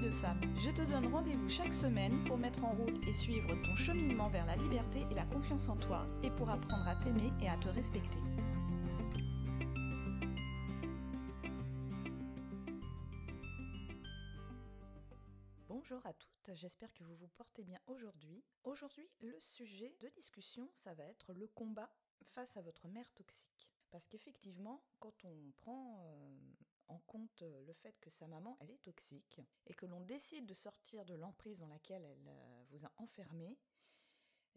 de femme. Je te donne rendez-vous chaque semaine pour mettre en route et suivre ton cheminement vers la liberté et la confiance en toi et pour apprendre à t'aimer et à te respecter. Bonjour à toutes, j'espère que vous vous portez bien aujourd'hui. Aujourd'hui, le sujet de discussion, ça va être le combat face à votre mère toxique. Parce qu'effectivement, quand on prend euh, en compte euh, le fait que sa maman, elle est toxique, et que l'on décide de sortir de l'emprise dans laquelle elle euh, vous a enfermé,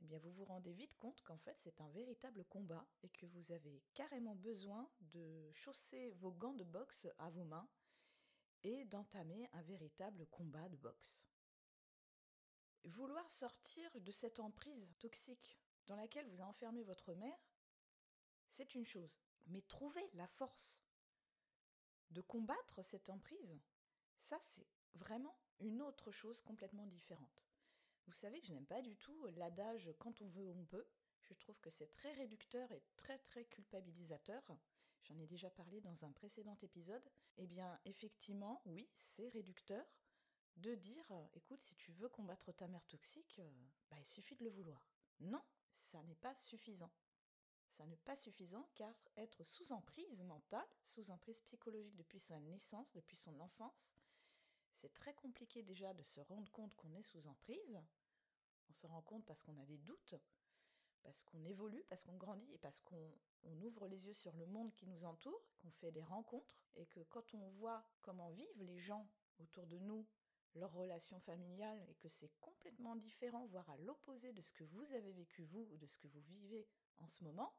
eh bien vous vous rendez vite compte qu'en fait c'est un véritable combat et que vous avez carrément besoin de chausser vos gants de boxe à vos mains et d'entamer un véritable combat de boxe. Vouloir sortir de cette emprise toxique dans laquelle vous a enfermé votre mère, c'est une chose. Mais trouver la force de combattre cette emprise, ça c'est vraiment une autre chose complètement différente. Vous savez que je n'aime pas du tout l'adage quand on veut on peut. Je trouve que c'est très réducteur et très très culpabilisateur. J'en ai déjà parlé dans un précédent épisode. Eh bien, effectivement, oui, c'est réducteur de dire écoute, si tu veux combattre ta mère toxique, bah, il suffit de le vouloir. Non, ça n'est pas suffisant. Ça n'est pas suffisant car être sous emprise mentale, sous emprise psychologique depuis sa naissance, depuis son enfance, c'est très compliqué déjà de se rendre compte qu'on est sous emprise. On se rend compte parce qu'on a des doutes, parce qu'on évolue, parce qu'on grandit et parce qu'on ouvre les yeux sur le monde qui nous entoure, qu'on fait des rencontres et que quand on voit comment vivent les gens autour de nous, leurs relations familiales et que c'est complètement différent, voire à l'opposé de ce que vous avez vécu vous ou de ce que vous vivez en ce moment,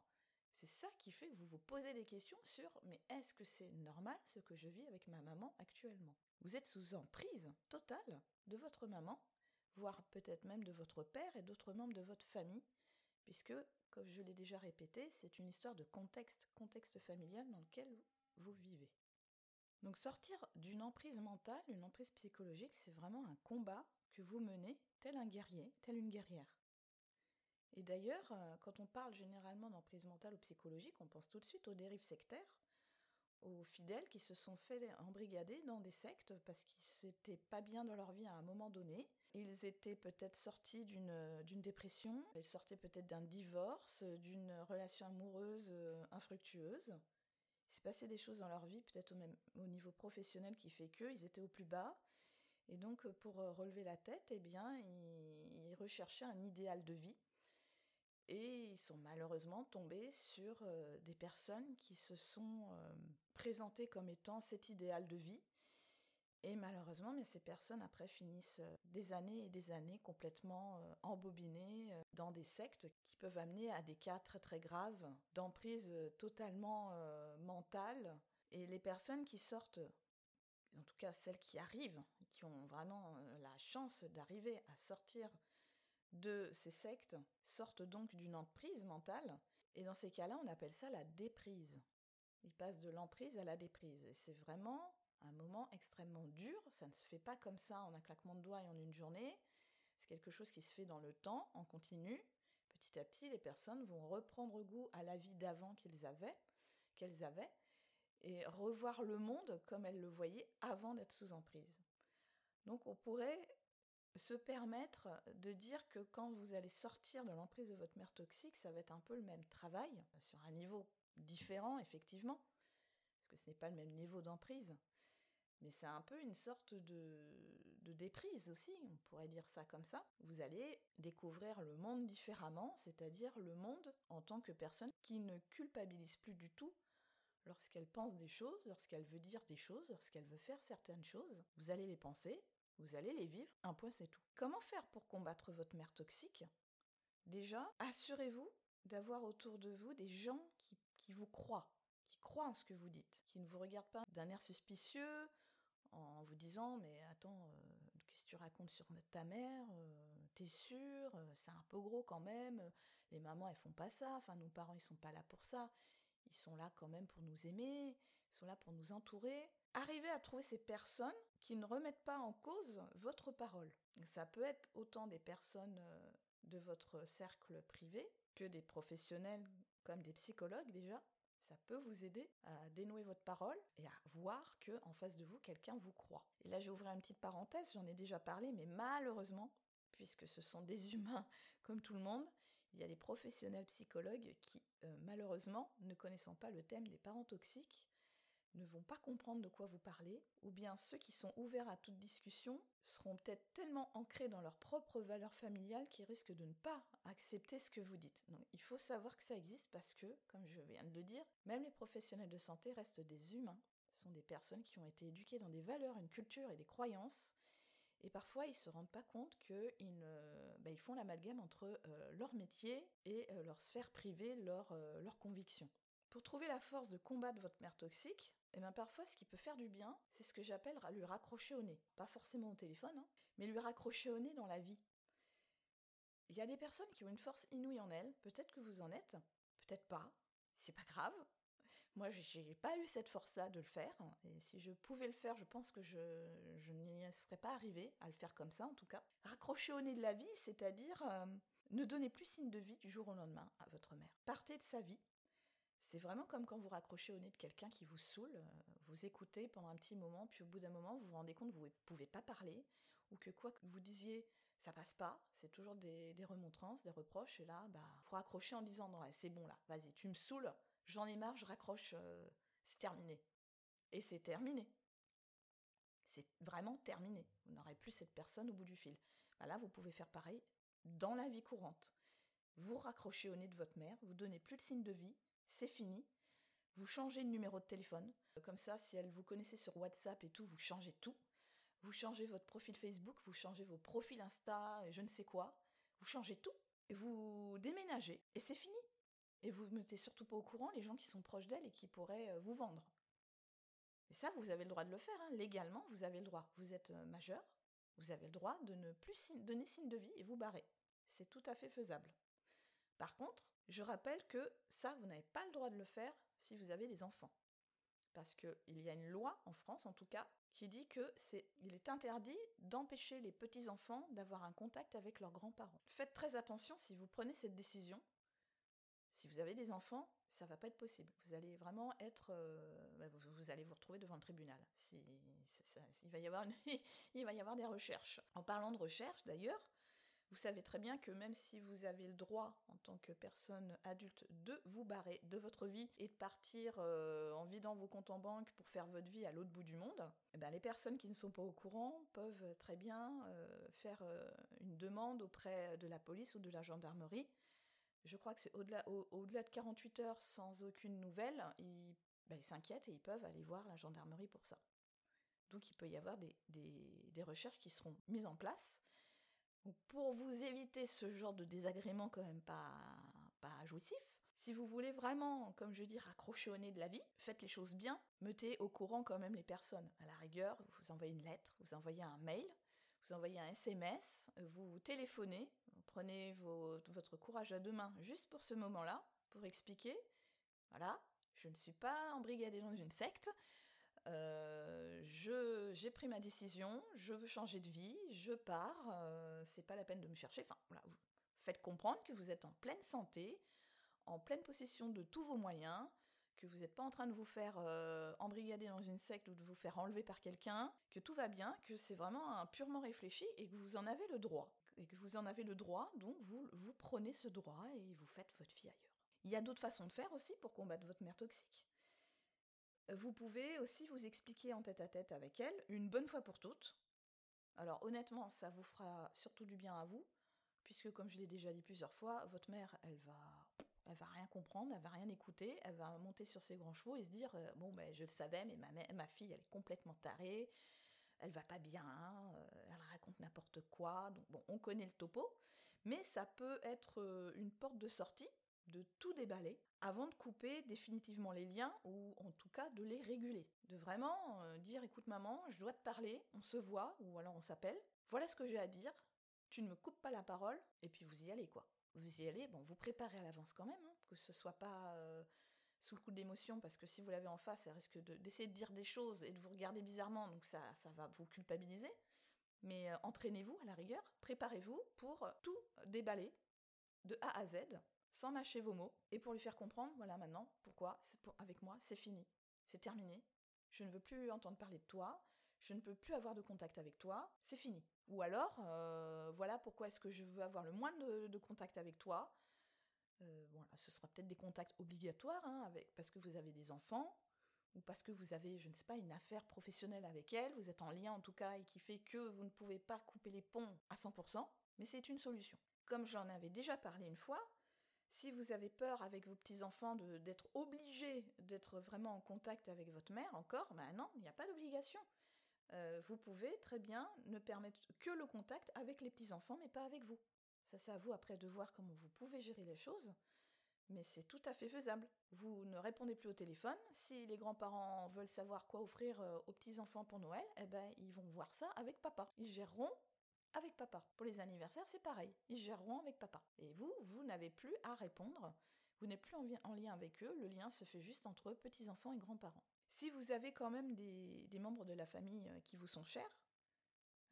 c'est ça qui fait que vous vous posez des questions sur mais est-ce que c'est normal ce que je vis avec ma maman actuellement? Vous êtes sous emprise totale de votre maman, voire peut-être même de votre père et d'autres membres de votre famille, puisque, comme je l'ai déjà répété, c'est une histoire de contexte, contexte familial dans lequel vous vivez. Donc sortir d'une emprise mentale, une emprise psychologique, c'est vraiment un combat que vous menez tel un guerrier, tel une guerrière. Et d'ailleurs, euh, quand on parle généralement d'emprise mentale ou psychologique, on pense tout de suite aux dérives sectaires, aux fidèles qui se sont fait embrigader dans des sectes parce qu'ils n'étaient pas bien dans leur vie à un moment donné. Ils étaient peut-être sortis d'une, d'une dépression, ils sortaient peut-être d'un divorce, d'une relation amoureuse euh, infructueuse. Il s'est passé des choses dans leur vie, peut-être au, même, au niveau professionnel qui fait qu'eux, ils étaient au plus bas. Et donc, pour relever la tête, eh bien, ils recherchaient un idéal de vie et ils sont malheureusement tombés sur euh, des personnes qui se sont euh, présentées comme étant cet idéal de vie. Et malheureusement, mais ces personnes après finissent euh, des années et des années complètement embobinées dans des sectes qui peuvent amener à des cas très très graves d'emprise totalement mentale. Et les personnes qui sortent, en tout cas celles qui arrivent, qui ont vraiment la chance d'arriver à sortir de ces sectes sortent donc d'une emprise mentale, et dans ces cas-là, on appelle ça la déprise. Ils passent de l'emprise à la déprise, et c'est vraiment un moment extrêmement dur, ça ne se fait pas comme ça en un claquement de doigts et en une journée, c'est quelque chose qui se fait dans le temps, en continu. Petit à petit, les personnes vont reprendre goût à la vie d'avant avaient, qu'elles avaient, et revoir le monde comme elles le voyaient avant d'être sous emprise. Donc on pourrait se permettre de dire que quand vous allez sortir de l'emprise de votre mère toxique, ça va être un peu le même travail, sur un niveau différent effectivement, parce que ce n'est pas le même niveau d'emprise, mais c'est un peu une sorte de, de déprise aussi, on pourrait dire ça comme ça. Vous allez découvrir le monde différemment, c'est-à-dire le monde en tant que personne qui ne culpabilise plus du tout lorsqu'elle pense des choses, lorsqu'elle veut dire des choses, lorsqu'elle veut faire certaines choses. Vous allez les penser, vous allez les vivre, un point c'est tout. Comment faire pour combattre votre mère toxique? Déjà, assurez-vous d'avoir autour de vous des gens qui, vous croient, qui croient en ce que vous dites, qui ne vous regardent pas d'un air suspicieux en vous disant mais attends, euh, racontes sur ta mère, t'es sûr, c'est un peu gros quand même, les mamans elles font pas ça, enfin nos parents ils sont pas là pour ça, ils sont là quand même pour nous aimer, ils sont là pour nous entourer. Arrivez à trouver ces personnes qui ne remettent pas en cause votre parole. Ça peut être autant des personnes de votre cercle privé que des professionnels comme des psychologues déjà. Ça peut vous aider à dénouer votre parole et à voir que en face de vous quelqu'un vous croit. Et là, j'ai ouvert une petite parenthèse, j'en ai déjà parlé, mais malheureusement, puisque ce sont des humains comme tout le monde, il y a des professionnels psychologues qui, euh, malheureusement, ne connaissant pas le thème des parents toxiques, ne vont pas comprendre de quoi vous parlez, ou bien ceux qui sont ouverts à toute discussion seront peut-être tellement ancrés dans leurs propres valeurs familiales qu'ils risquent de ne pas accepter ce que vous dites. Donc il faut savoir que ça existe parce que, comme je viens de le dire, même les professionnels de santé restent des humains. Ce sont des personnes qui ont été éduquées dans des valeurs, une culture et des croyances. Et parfois, ils se rendent pas compte qu'ils bah, font l'amalgame entre euh, leur métier et euh, leur sphère privée, leurs euh, convictions. Pour trouver la force de combattre votre mère toxique, et eh bien parfois ce qui peut faire du bien, c'est ce que j'appelle lui raccrocher au nez. Pas forcément au téléphone, hein, mais lui raccrocher au nez dans la vie. Il y a des personnes qui ont une force inouïe en elles, peut-être que vous en êtes, peut-être pas, c'est pas grave. Moi, j'ai pas eu cette force-là de le faire, et si je pouvais le faire, je pense que je, n'y serais pas arrivée à le faire comme ça, en tout cas. Raccrocher au nez de la vie, c'est-à-dire euh, ne donnez plus signe de vie du jour au lendemain à votre mère. Partez de sa vie, c'est vraiment comme quand vous raccrochez au nez de quelqu'un qui vous saoule, euh, vous écoutez pendant un petit moment, puis au bout d'un moment, vous vous rendez compte que vous ne pouvez pas parler, ou que quoi que vous disiez, ça passe pas, c'est toujours des, remontrances, des reproches, et là, bah, vous raccrochez en disant, non, c'est bon là, vas-y, tu me saoules, j'en ai marre, je raccroche, euh, c'est terminé. Et c'est terminé. C'est vraiment terminé. Vous n'aurez plus cette personne au bout du fil. Bah là, vous pouvez faire pareil dans la vie courante. Vous raccrochez au nez de votre mère, vous donnez plus de signe de vie, c'est fini. Vous changez le numéro de téléphone. Comme ça, si elle vous connaissait sur WhatsApp et tout, vous changez tout. Vous changez votre profil Facebook, vous changez vos profils Insta, et je ne sais quoi. Vous changez tout. Et vous déménagez. Et c'est fini. Et vous ne mettez surtout pas au courant les gens qui sont proches d'elle et qui pourraient euh, vous vendre. Et ça, vous avez le droit de le faire. Hein. Légalement, vous avez le droit. Vous êtes euh, majeur. Vous avez le droit de ne plus donner signe de vie et vous barrer. C'est tout à fait faisable. Par contre, je rappelle que ça, vous n'avez pas le droit de le faire si vous avez des enfants. Parce qu'il y a une loi, en France en tout cas, qui dit que c'est, il est interdit d'empêcher les petits-enfants d'avoir un contact avec leurs grands-parents. Faites très attention si vous prenez cette décision. Si vous avez des enfants, ça va pas être possible. Vous allez vraiment être, euh, bah, vous, allez vous retrouver devant le tribunal. il, va y avoir il va y avoir des recherches. En parlant de recherches, d'ailleurs, vous savez très bien que même si vous avez le droit, en tant que personne adulte, de vous barrer de votre vie et de partir euh, en vidant vos comptes en banque pour faire votre vie à l'autre bout du monde, eh ben, les personnes qui ne sont pas au courant peuvent très bien euh, faire euh, une demande auprès de la police ou de la gendarmerie. Je crois que c'est au-delà au, delà de 48 heures sans aucune nouvelle, ben, ils s'inquiètent et ils peuvent aller voir la gendarmerie pour ça. Donc il peut y avoir des recherches qui seront mises en place pour vous éviter ce genre de désagrément quand même pas, pas jouissif, si vous voulez vraiment, comme je dis, raccrocher au nez de la vie, faites les choses bien, mettez au courant quand même les personnes. À la rigueur, vous envoyez une lettre, vous envoyez un mail, vous envoyez un SMS, vous téléphonez, prenez votre courage à deux mains juste pour ce moment-là, pour expliquer, voilà, je ne suis pas embrigadée dans une secte, euh, j'ai pris ma décision, je veux changer de vie, je pars, euh, c'est pas la peine de me chercher. Enfin, faites comprendre que vous êtes en pleine santé, en pleine possession de tous vos moyens, que vous n'êtes pas en train de vous faire euh, embrigader dans une secte ou de vous faire enlever par quelqu'un, que tout va bien, que c'est vraiment purement réfléchi et que vous en avez le droit. Et que vous en avez le droit, donc vous, vous prenez ce droit et vous faites votre vie ailleurs. Il y a d'autres façons de faire aussi pour combattre votre mère toxique. Vous pouvez aussi vous expliquer en tête à tête avec elle, une bonne fois pour toutes. Alors honnêtement, ça vous fera surtout du bien à vous, puisque comme je l'ai déjà dit plusieurs fois, votre mère, elle va, elle va rien comprendre, elle va rien écouter, elle va monter sur ses grands chevaux et se dire euh, bon ben je le savais, mais ma, ma fille, elle est complètement tarée, elle va pas bien, euh, elle raconte n'importe quoi. Donc bon, on connaît le topo, mais ça peut être euh, une porte de sortie de tout déballer avant de couper définitivement les liens ou en tout cas de les réguler. De vraiment euh, dire écoute maman, je dois te parler, on se voit ou alors on s'appelle. Voilà ce que j'ai à dire. Tu ne me coupes pas la parole et puis vous y allez quoi. Vous y allez, bon, vous préparez à l'avance quand même, hein, que ce soit pas euh, sous le coup de l'émotion parce que si vous l'avez en face, elle risque d'essayer de, dire des choses et de vous regarder bizarrement, donc ça, ça va vous culpabiliser. Mais euh, entraînez-vous à la rigueur, préparez-vous pour tout déballer de A à Z sans mâcher vos mots, et pour lui faire comprendre, voilà maintenant, pourquoi, avec moi, c'est fini, c'est terminé, je ne veux plus entendre parler de toi, je ne peux plus avoir de contact avec toi, c'est fini. Ou alors, euh, voilà pourquoi est-ce que je veux avoir le moins de, contact avec toi. Euh, voilà, ce sera peut-être des contacts obligatoires, hein, parce que vous avez des enfants, ou parce que vous avez, je ne sais pas, une affaire professionnelle avec elle, vous êtes en lien en tout cas, et qui fait que vous ne pouvez pas couper les ponts à 100%, mais c'est une solution. Comme j'en avais déjà parlé une fois, si vous avez peur avec vos petits-enfants d'être obligés d'être vraiment en contact avec votre mère encore, ben non, il n'y a pas d'obligation. Euh, vous pouvez très bien ne permettre que le contact avec les petits-enfants, mais pas avec vous. Ça, c'est à vous après de voir comment vous pouvez gérer les choses, mais c'est tout à fait faisable. Vous ne répondez plus au téléphone. Si les grands-parents veulent savoir quoi offrir euh, aux petits-enfants pour Noël, eh ben, ils vont voir ça avec papa. Ils géreront avec papa. Pour les anniversaires, c'est pareil. Ils géreront avec papa. Et vous, vous n'avez plus à répondre. Vous n'êtes plus en, lien avec eux. Le lien se fait juste entre petits-enfants et grands-parents. Si vous avez quand même des, membres de la famille euh, qui vous sont chers,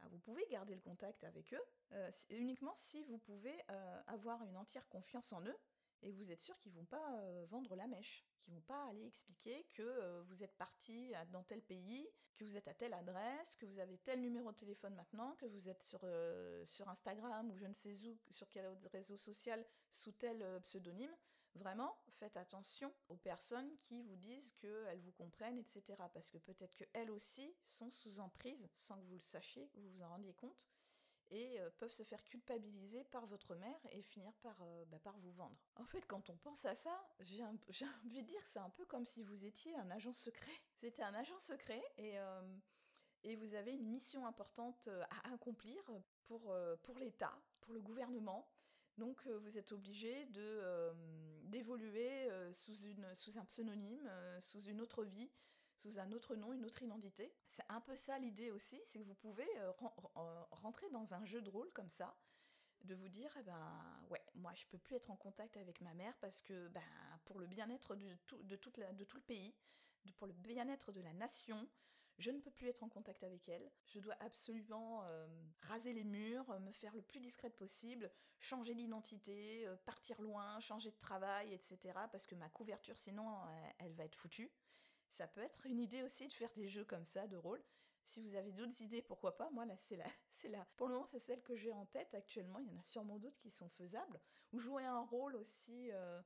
ah, vous pouvez garder le contact avec eux, euh, uniquement si vous pouvez euh, avoir une entière confiance en eux et vous êtes sûr qu'ils vont pas euh, vendre la mèche, qu'ils vont pas aller expliquer que euh, vous êtes parti dans tel pays, que vous êtes à telle adresse, que vous avez tel numéro de téléphone maintenant, que vous êtes sur, euh, sur Instagram ou je ne sais où, sur quel autre réseau social sous tel pseudonyme. Vraiment, faites attention aux personnes qui vous disent qu'elles vous comprennent, etc. Parce que peut-être qu'elles aussi sont sous emprise sans que vous le sachiez, que vous vous en rendiez compte et euh, peuvent se faire culpabiliser par votre mère et finir par, euh, bah, par vous vendre. En fait, quand on pense à ça, j'ai envie de dire que c'est un peu comme si vous étiez un agent secret. C'était un agent secret et, euh, et vous avez une mission importante à accomplir pour, l'État, pour le gouvernement. Donc vous êtes obligé d'évoluer sous un pseudonyme, sous une autre vie, sous un autre nom, une autre identité. C'est un peu ça l'idée aussi, c'est que vous pouvez euh, rentrer dans un jeu de rôle comme ça, de vous dire, eh ben ouais, moi je peux plus être en contact avec ma mère parce que ben, pour le bien-être de tout, de, tout le pays, pour le bien-être de la nation, je ne peux plus être en contact avec elle. Je dois absolument euh, raser les murs, me faire le plus discrète possible, changer d'identité, euh, partir loin, changer de travail, etc. Parce que ma couverture, sinon, elle va être foutue. Ça peut être une idée aussi de faire des jeux comme ça, de rôle. Si vous avez d'autres idées, pourquoi pas? Moi, là, c'est c'est là. Pour le moment, c'est celle que j'ai en tête actuellement. Il y en a sûrement d'autres qui sont faisables. Ou jouer un rôle aussi. Euh,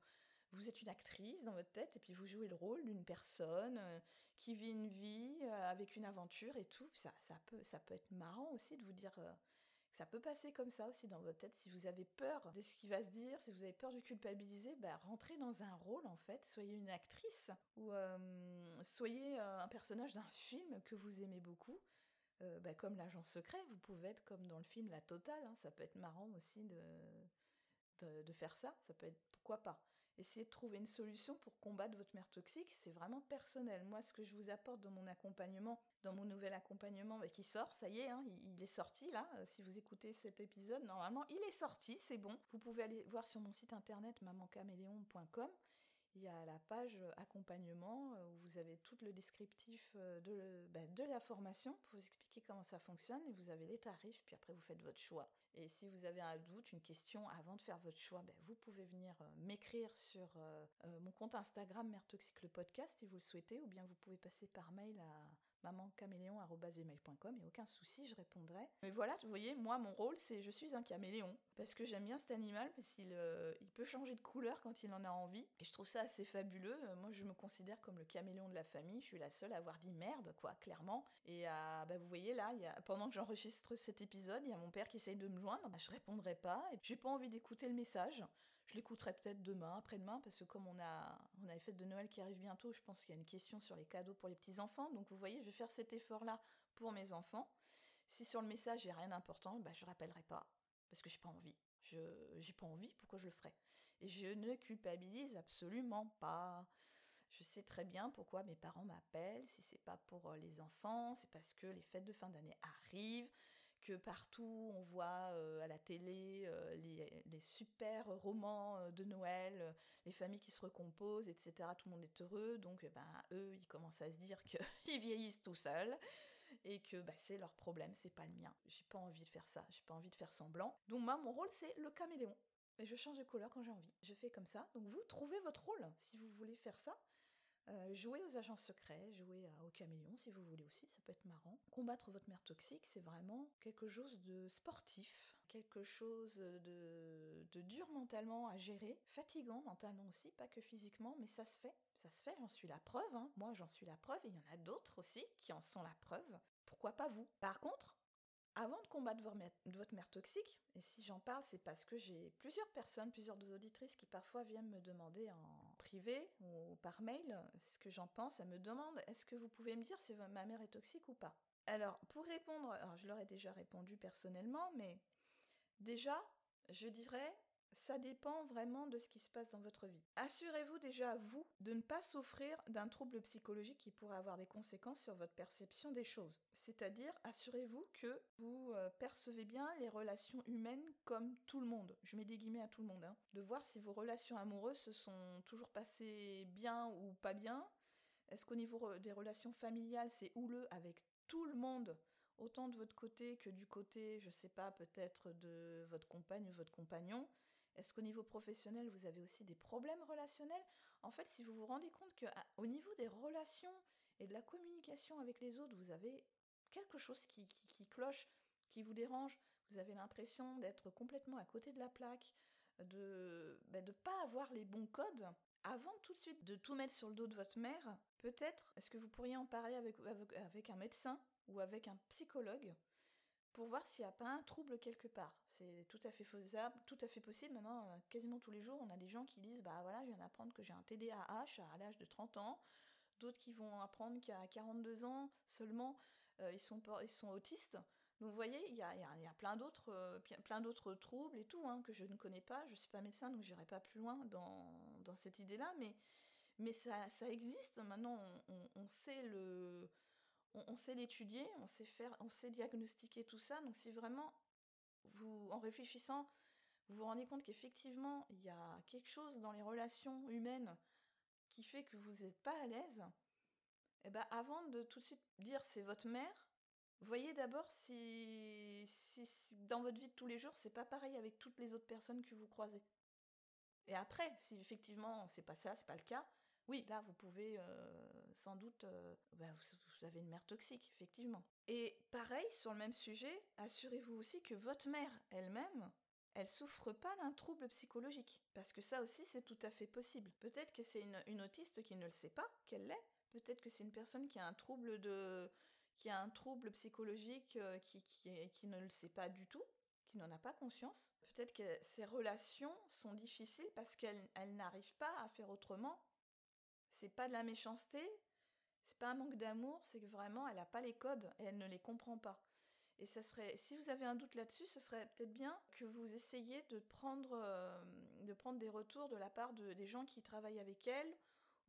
vous êtes une actrice dans votre tête et puis vous jouez le rôle d'une personne euh, qui vit une vie euh, avec une aventure et tout. Ça, ça peut, ça peut être marrant aussi de vous dire ça peut passer comme ça aussi dans votre tête. Si vous avez peur de ce qui va se dire, si vous avez peur de culpabiliser, bah, rentrez dans un rôle en fait. Soyez une actrice ou soyez un personnage d'un film que vous aimez beaucoup. Euh, comme l'agent secret, vous pouvez être comme dans le film La Totale. Hein. Ça peut être marrant aussi de, de faire ça. Ça peut être pourquoi pas. Essayez de trouver une solution pour combattre votre mère toxique, c'est vraiment personnel. Moi, ce que je vous apporte dans mon accompagnement, dans mon nouvel accompagnement bah, qui sort, ça y est, hein, il, est sorti là. Euh, si vous écoutez cet épisode, normalement, il est sorti, c'est bon. Vous pouvez aller voir sur mon site internet mamancaméléon.com. Il y a la page accompagnement euh, où vous avez tout le descriptif euh, de, bah, de la formation pour vous expliquer comment ça fonctionne et vous avez les tarifs, puis après vous faites votre choix. Et si vous avez un doute, une question avant de faire votre choix, ben, vous pouvez venir euh, m'écrire sur euh, euh, mon compte Instagram Mère Toxique le podcast si vous le souhaitez, ou bien vous pouvez passer par mail à mamancaméléon.com, et aucun souci, je répondrai. Mais voilà, vous voyez, moi, mon rôle, c'est je suis un caméléon, parce que j'aime bien cet animal, parce qu'il euh, peut changer de couleur quand il en a envie, et je trouve ça assez fabuleux. Euh, moi, je me considère comme le caméléon de la famille, je suis la seule à avoir dit merde, quoi, clairement. Et à, bah, vous voyez là, pendant que j'enregistre cet épisode, il y a mon père qui essaye de me joindre, bah, je répondrai pas, et j'ai pas envie d'écouter le message. Je l'écouterai peut-être demain, après-demain, parce que comme on a, on a les fêtes de Noël qui arrivent bientôt, je pense qu'il y a une question sur les cadeaux pour les petits-enfants. Donc vous voyez, je vais faire cet effort-là pour mes enfants. Si sur le message il n'y a rien d'important, bah, je ne rappellerai pas. parce que j'ai pas envie. Je j'ai pas envie, pourquoi je le ferais? Et je ne culpabilise absolument pas. Je sais très bien pourquoi mes parents m'appellent. Si c'est pas pour euh, les enfants, c'est parce que les fêtes de fin d'année arrivent, que partout on voit euh, à la télé euh, les, super romans de Noël, les familles qui se recomposent, etc. Tout le monde est heureux, donc eh ben eux ils commencent à se dire qu'ils vieillissent tout seuls et que bah, c'est leur problème, c'est pas le mien. J'ai pas envie de faire ça, j'ai pas envie de faire semblant. Donc moi mon rôle c'est le caméléon. Et je change de couleur quand j'ai envie. Je fais comme ça. Donc vous trouvez votre rôle si vous voulez faire ça. Euh, jouer aux agents secrets, jouer au caméléon si vous voulez aussi, ça peut être marrant. Combattre votre mère toxique, c'est vraiment quelque chose de sportif, quelque chose de, de dur mentalement à gérer, fatigant mentalement aussi, pas que physiquement, mais ça se fait, ça se fait, j'en suis la preuve, hein. moi j'en suis la preuve, il y en a d'autres aussi qui en sont la preuve. Pourquoi pas vous? Par contre, avant de combattre votre mère toxique, et si j'en parle, c'est parce que j'ai plusieurs personnes, plusieurs auditrices qui parfois viennent me demander en privé ou par mail ce que j'en pense. Elles me demandent est-ce que vous pouvez me dire si ma mère est toxique ou pas? Alors, pour répondre, alors je leur ai déjà répondu personnellement, mais déjà, je dirais ça dépend vraiment de ce qui se passe dans votre vie. Assurez-vous déjà, vous, de ne pas souffrir d'un trouble psychologique qui pourrait avoir des conséquences sur votre perception des choses. C'est-à-dire, assurez-vous que vous euh, percevez bien les relations humaines comme tout le monde. Je mets des guillemets à tout le monde. Hein. De voir si vos relations amoureuses se sont toujours passées bien ou pas bien. Est-ce qu'au niveau des relations familiales, c'est houleux avec tout le monde autant de votre côté que du côté, je sais pas, peut-être de votre compagne ou votre compagnon? Est-ce qu'au niveau professionnel, vous avez aussi des problèmes relationnels? En fait, si vous vous rendez compte qu'au niveau des relations et de la communication avec les autres, vous avez quelque chose qui, cloche, qui vous dérange, vous avez l'impression d'être complètement à côté de la plaque, de ne ben, pas avoir les bons codes, avant tout de suite de tout mettre sur le dos de votre mère, peut-être, est-ce que vous pourriez en parler avec un médecin ou avec un psychologue? Pour voir s'il n'y a pas un trouble quelque part. C'est tout à fait faisable, tout à fait possible. Maintenant, euh, quasiment tous les jours, on a des gens qui disent Bah voilà, je viens d'apprendre que j'ai un TDAH à l'âge de 30 ans. D'autres qui vont apprendre qu'à 42 ans seulement, euh, ils, sont, ils sont autistes. Donc vous voyez, il y a, y a, plein d'autres euh, plein d'autres troubles et tout hein, que je ne connais pas. Je ne suis pas médecin, donc j'irai pas plus loin dans, dans cette idée-là. Mais, mais ça, ça existe. Maintenant, on, on sait le on, sait l'étudier, on sait faire, on sait diagnostiquer tout ça. Donc si vraiment vous, en réfléchissant, vous vous rendez compte qu'effectivement il y a quelque chose dans les relations humaines qui fait que vous n'êtes pas à l'aise, eh ben avant de tout de suite dire c'est votre mère, voyez d'abord si, dans votre vie de tous les jours c'est pas pareil avec toutes les autres personnes que vous croisez. Et après, si effectivement c'est pas ça, c'est pas le cas, oui, là, vous pouvez euh, sans doute... Euh, bah, vous, avez une mère toxique, effectivement. Et pareil, sur le même sujet, assurez-vous aussi que votre mère elle-même, elle souffre pas d'un trouble psychologique. Parce que ça aussi, c'est tout à fait possible. Peut-être que c'est une, autiste qui ne le sait pas qu'elle l'est. Peut-être que c'est une personne qui a un trouble de qui a un trouble psychologique euh, qui, qui, ne le sait pas du tout, qui n'en a pas conscience. Peut-être que ces relations sont difficiles parce qu'elle n'arrive pas à faire autrement c'est pas de la méchanceté, c'est pas un manque d'amour, c'est que vraiment elle n'a pas les codes et elle ne les comprend pas. Et ça serait, si vous avez un doute là-dessus, ce serait peut-être bien que vous essayiez de prendre, euh, des retours de la part de, des gens qui travaillent avec elle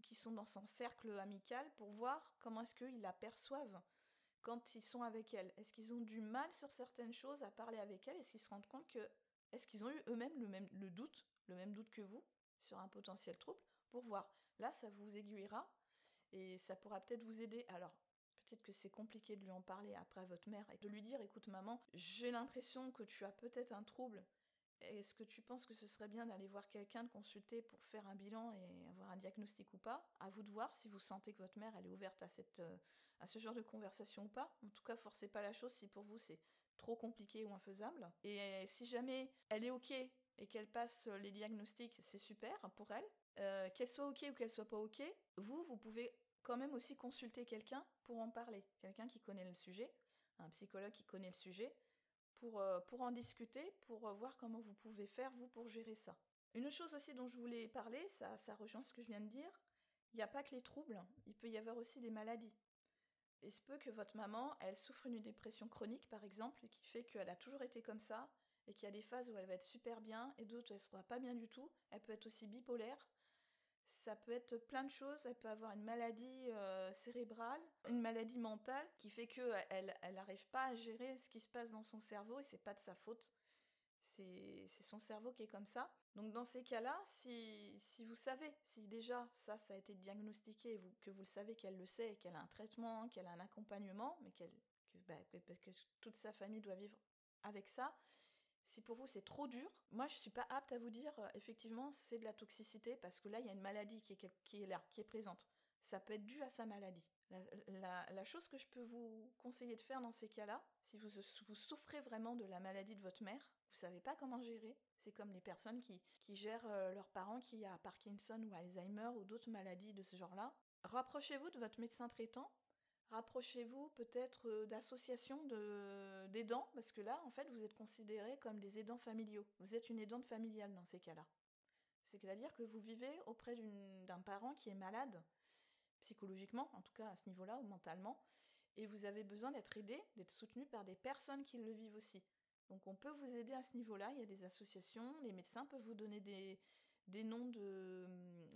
qui sont dans son cercle amical pour voir comment est-ce qu'ils la perçoivent quand ils sont avec elle. Est-ce qu'ils ont du mal sur certaines choses à parler avec elle? Est-ce qu'ils se rendent compte que, est-ce qu'ils ont eu eux-mêmes le même le doute, le même doute que vous sur un potentiel trouble? Pour voir. Là, ça vous aiguillera et ça pourra peut-être vous aider. Alors, peut-être que c'est compliqué de lui en parler après à votre mère et de lui dire écoute maman, j'ai l'impression que tu as peut-être un trouble. Est-ce que tu penses que ce serait bien d'aller voir quelqu'un, de consulter pour faire un bilan et avoir un diagnostic ou pas? À vous de voir si vous sentez que votre mère est ouverte à euh, à ce genre de conversation ou pas. En tout cas, forcez pas la chose si pour vous c'est trop compliqué ou infaisable. Et si jamais elle est ok et qu'elle passe les diagnostics, c'est super pour elle. Euh, qu'elle soit ok ou qu'elle soit pas ok, vous, vous pouvez quand même aussi consulter quelqu'un pour en parler, quelqu'un qui connaît le sujet, un psychologue qui connaît le sujet, pour, euh, en discuter, pour euh, voir comment vous pouvez faire, vous, pour gérer ça. Une chose aussi dont je voulais parler, ça, rejoint ce que je viens de dire, il n'y a pas que les troubles, il peut y avoir aussi des maladies. Il se peut que votre maman, elle souffre d'une dépression chronique, par exemple, qui fait qu'elle a toujours été comme ça, et qu'il y a des phases où elle va être super bien et d'autres où elle sera pas bien du tout. Elle peut être aussi bipolaire. Ça peut être plein de choses. Elle peut avoir une maladie euh, cérébrale, une maladie mentale qui fait que elle n'arrive pas à gérer ce qui se passe dans son cerveau et c'est pas de sa faute. C'est son cerveau qui est comme ça. Donc dans ces cas-là, si, si, vous savez, si déjà ça, ça a été diagnostiqué, vous, que vous le savez qu'elle le sait, qu'elle a un traitement, qu'elle a un accompagnement, mais qu'elle, que, bah, que, toute sa famille doit vivre avec ça, si pour vous c'est trop dur, moi je suis pas apte à vous dire euh, effectivement c'est de la toxicité parce que là il y a une maladie qui est, qui est là, qui est présente. Ça peut être dû à sa maladie. La, chose que je peux vous conseiller de faire dans ces cas-là, si vous, vous, souffrez vraiment de la maladie de votre mère, vous savez pas comment gérer, c'est comme les personnes qui, qui gèrent euh, leurs parents qui a Parkinson ou Alzheimer ou d'autres maladies de ce genre-là. Rapprochez-vous de votre médecin traitant Rapprochez-vous peut-être euh, d'associations d'aidants, parce que là, en fait, vous êtes considérés comme des aidants familiaux. Vous êtes une aidante familiale dans ces cas-là. C'est-à-dire que vous vivez auprès d'un parent qui est malade, psychologiquement, en tout cas à ce niveau-là, ou mentalement, et vous avez besoin d'être aidé, d'être soutenu par des personnes qui le vivent aussi. Donc on peut vous aider à ce niveau-là, il y a des associations, les médecins peuvent vous donner des, des noms de,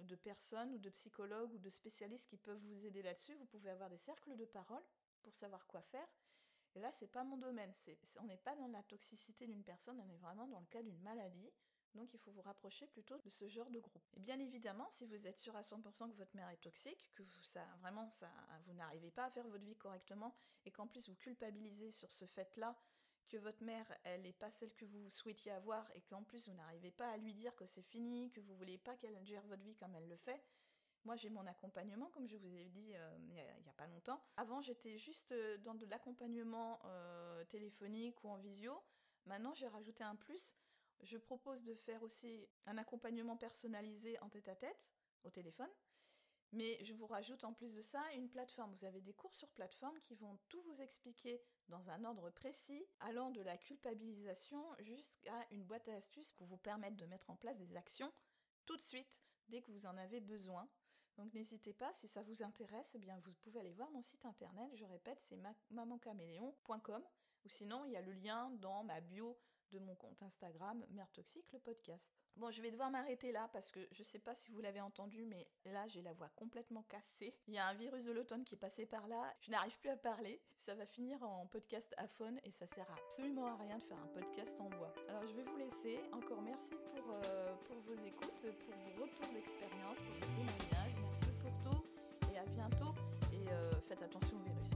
de, personnes ou de psychologues ou de spécialistes qui peuvent vous aider là-dessus. Vous pouvez avoir des cercles de parole pour savoir quoi faire. Et là, c'est pas mon domaine. On n'est pas dans la toxicité d'une personne, on est vraiment dans le cas d'une maladie. Donc il faut vous rapprocher plutôt de ce genre de groupe. Et bien évidemment, si vous êtes sûr à 100% que votre mère est toxique, que ça, vraiment vous n'arrivez pas à faire votre vie correctement, et qu'en plus vous culpabilisez sur ce fait-là, que votre mère, elle n'est pas celle que vous souhaitiez avoir et qu'en plus vous n'arrivez pas à lui dire que c'est fini, que vous voulez pas qu'elle gère votre vie comme elle le fait. Moi, j'ai mon accompagnement, comme je vous ai dit euh, il n'y a, pas longtemps. Avant, j'étais juste euh, dans de l'accompagnement euh, téléphonique ou en visio. Maintenant, j'ai rajouté un plus. Je propose de faire aussi un accompagnement personnalisé en tête à tête, au téléphone. Mais je vous rajoute en plus de ça une plateforme. Vous avez des cours sur plateforme qui vont tout vous expliquer dans un ordre précis, allant de la culpabilisation jusqu'à une boîte à astuces pour vous permettre de mettre en place des actions tout de suite dès que vous en avez besoin. Donc n'hésitez pas, si ça vous intéresse, eh bien vous pouvez aller voir mon site internet, je répète, c'est mamancaméléon.com ou sinon il y a le lien dans ma bio de mon compte Instagram Mère Toxique le podcast. Bon, je vais devoir m'arrêter là parce que je sais pas si vous l'avez entendu, mais là j'ai la voix complètement cassée. Il y a un virus de l'automne qui est passé par là, je n'arrive plus à parler. Ça va finir en podcast à phone et ça sert absolument à rien de faire un podcast en voix. Alors je vais vous laisser. Encore merci pour, euh, vos écoutes, pour vos retours d'expérience, pour vos témoignages. Merci pour tout et à bientôt. Et euh, faites attention au virus.